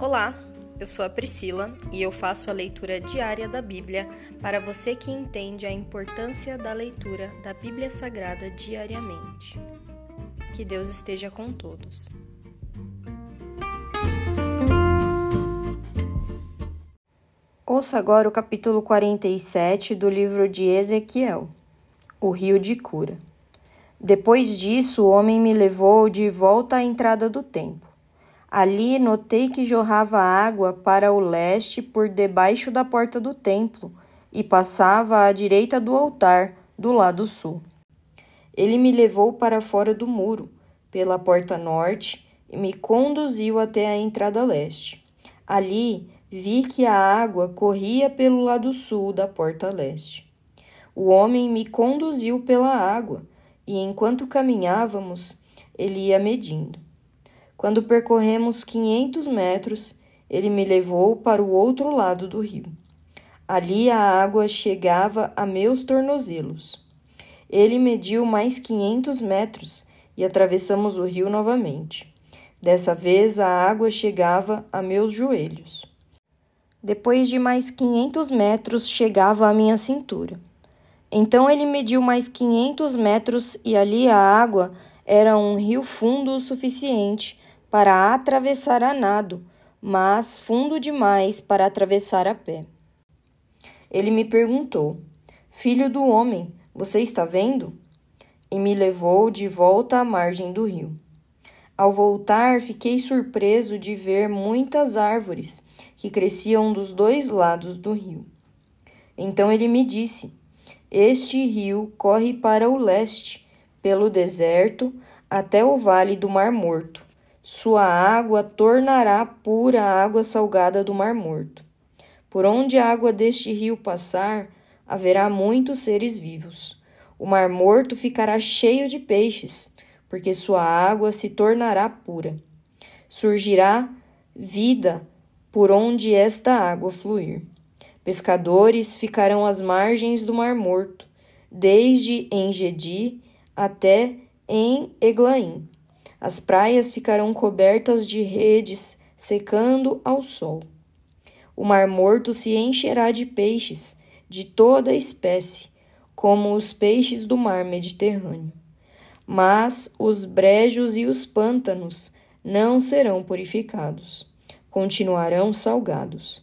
Olá, eu sou a Priscila e eu faço a leitura diária da Bíblia para você que entende a importância da leitura da Bíblia Sagrada diariamente. Que Deus esteja com todos. Ouça agora o capítulo 47 do livro de Ezequiel, O Rio de Cura. Depois disso, o homem me levou de volta à entrada do templo. Ali notei que jorrava água para o leste por debaixo da porta do templo e passava à direita do altar, do lado sul. Ele me levou para fora do muro, pela porta norte, e me conduziu até a entrada leste. Ali vi que a água corria pelo lado sul da porta leste. O homem me conduziu pela água, e enquanto caminhávamos, ele ia medindo. Quando percorremos quinhentos metros, ele me levou para o outro lado do rio. Ali a água chegava a meus tornozelos. Ele mediu mais quinhentos metros e atravessamos o rio novamente. Dessa vez a água chegava a meus joelhos. Depois de mais quinhentos metros, chegava à minha cintura. Então ele mediu mais quinhentos metros e ali a água era um rio fundo o suficiente para atravessar a nado, mas fundo demais para atravessar a pé. Ele me perguntou: Filho do homem, você está vendo? E me levou de volta à margem do rio. Ao voltar, fiquei surpreso de ver muitas árvores que cresciam dos dois lados do rio. Então ele me disse: Este rio corre para o leste, pelo deserto, até o vale do Mar Morto. Sua água tornará pura a água salgada do Mar Morto. Por onde a água deste rio passar, haverá muitos seres vivos. O Mar Morto ficará cheio de peixes, porque sua água se tornará pura. Surgirá vida por onde esta água fluir. Pescadores ficarão às margens do Mar Morto, desde Engedi até em Eglaim. As praias ficarão cobertas de redes, secando ao sol. O Mar Morto se encherá de peixes de toda espécie, como os peixes do mar Mediterrâneo. Mas os brejos e os pântanos não serão purificados continuarão salgados.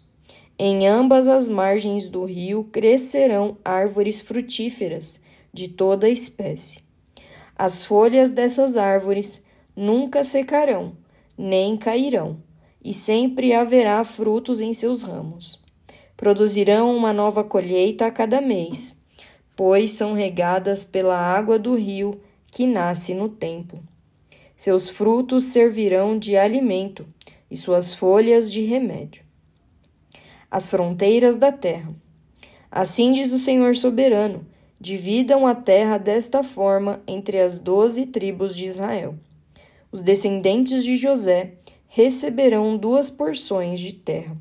Em ambas as margens do rio crescerão árvores frutíferas de toda espécie. As folhas dessas árvores nunca secarão, nem cairão, e sempre haverá frutos em seus ramos. Produzirão uma nova colheita a cada mês, pois são regadas pela água do rio que nasce no templo. Seus frutos servirão de alimento e suas folhas de remédio. As fronteiras da terra. Assim diz o Senhor soberano: dividam a terra desta forma entre as doze tribos de Israel. Os descendentes de José receberão duas porções de terra.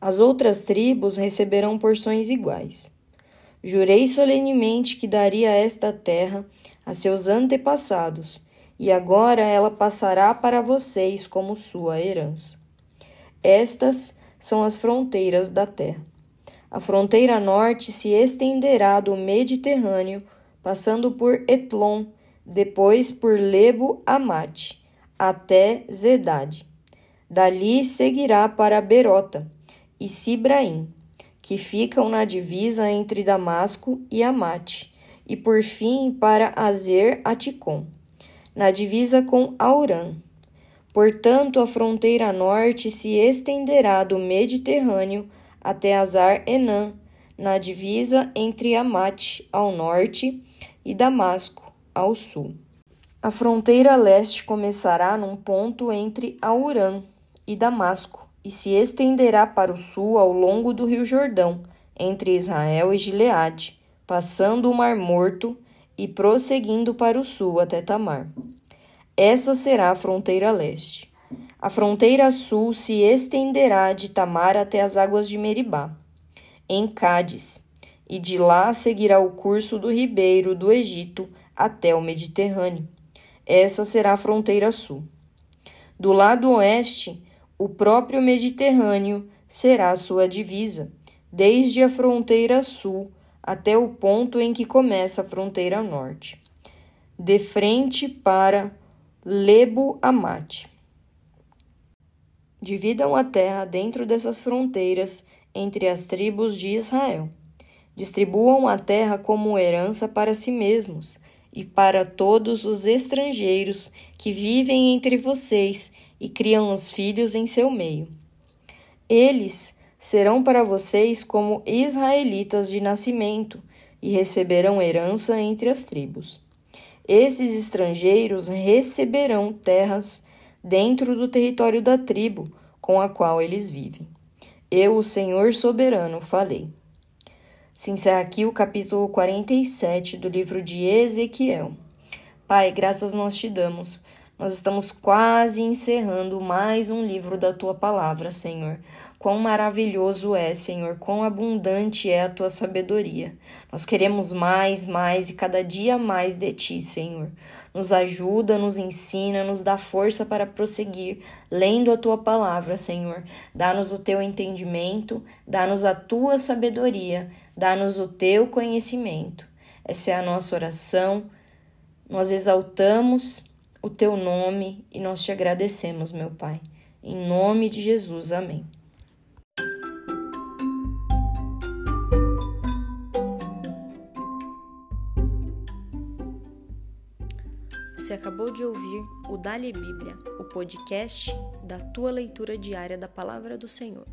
As outras tribos receberão porções iguais. Jurei solenemente que daria esta terra a seus antepassados e agora ela passará para vocês como sua herança. Estas são as fronteiras da terra. A fronteira norte se estenderá do Mediterrâneo, passando por Etlon, depois por Lebo Amate, até Zedade. Dali seguirá para Berota e Sibraim, que ficam na divisa entre Damasco e Amate, e por fim para Azer Aticom na divisa com Aurã. Portanto, a fronteira norte se estenderá do Mediterrâneo até Azar Enã, na divisa entre Amate ao norte e Damasco ao sul. A fronteira leste começará num ponto entre Aurã e Damasco e se estenderá para o sul ao longo do Rio Jordão, entre Israel e Gileade, passando o Mar Morto e prosseguindo para o sul até Tamar. Essa será a fronteira leste. A fronteira sul se estenderá de Tamar até as águas de Meribá, em Cádiz, e de lá seguirá o curso do ribeiro do Egito até o Mediterrâneo. Essa será a fronteira sul. Do lado oeste, O próprio Mediterrâneo será a sua divisa, desde a fronteira sul até o ponto em que começa a fronteira norte, de frente para Lebo Amate. Dividam a terra dentro dessas fronteiras entre as tribos de Israel. Distribuam a terra como herança para si mesmos e para todos os estrangeiros que vivem entre vocês e criam os filhos em seu meio. Eles serão para vocês como israelitas de nascimento e receberão herança entre as tribos. Esses estrangeiros receberão terras dentro do território da tribo com a qual eles vivem. Eu, o Senhor soberano, falei. Se encerra aqui o capítulo 47 do livro de Ezequiel. Pai, graças nós te damos. Nós estamos quase encerrando mais um livro da tua palavra, Senhor. Quão maravilhoso é, Senhor, quão abundante é a tua sabedoria. Nós queremos mais, mais e cada dia mais de ti, Senhor. Nos ajuda, nos ensina, nos dá força para prosseguir lendo a tua palavra, Senhor. Dá-nos o teu entendimento, dá-nos a tua sabedoria, dá-nos o teu conhecimento. Essa é a nossa oração. Nós exaltamos o teu nome e nós te agradecemos, meu Pai. Em nome de Jesus, amém. Você acabou de ouvir o Dali Bíblia, o podcast da tua leitura diária da palavra do Senhor.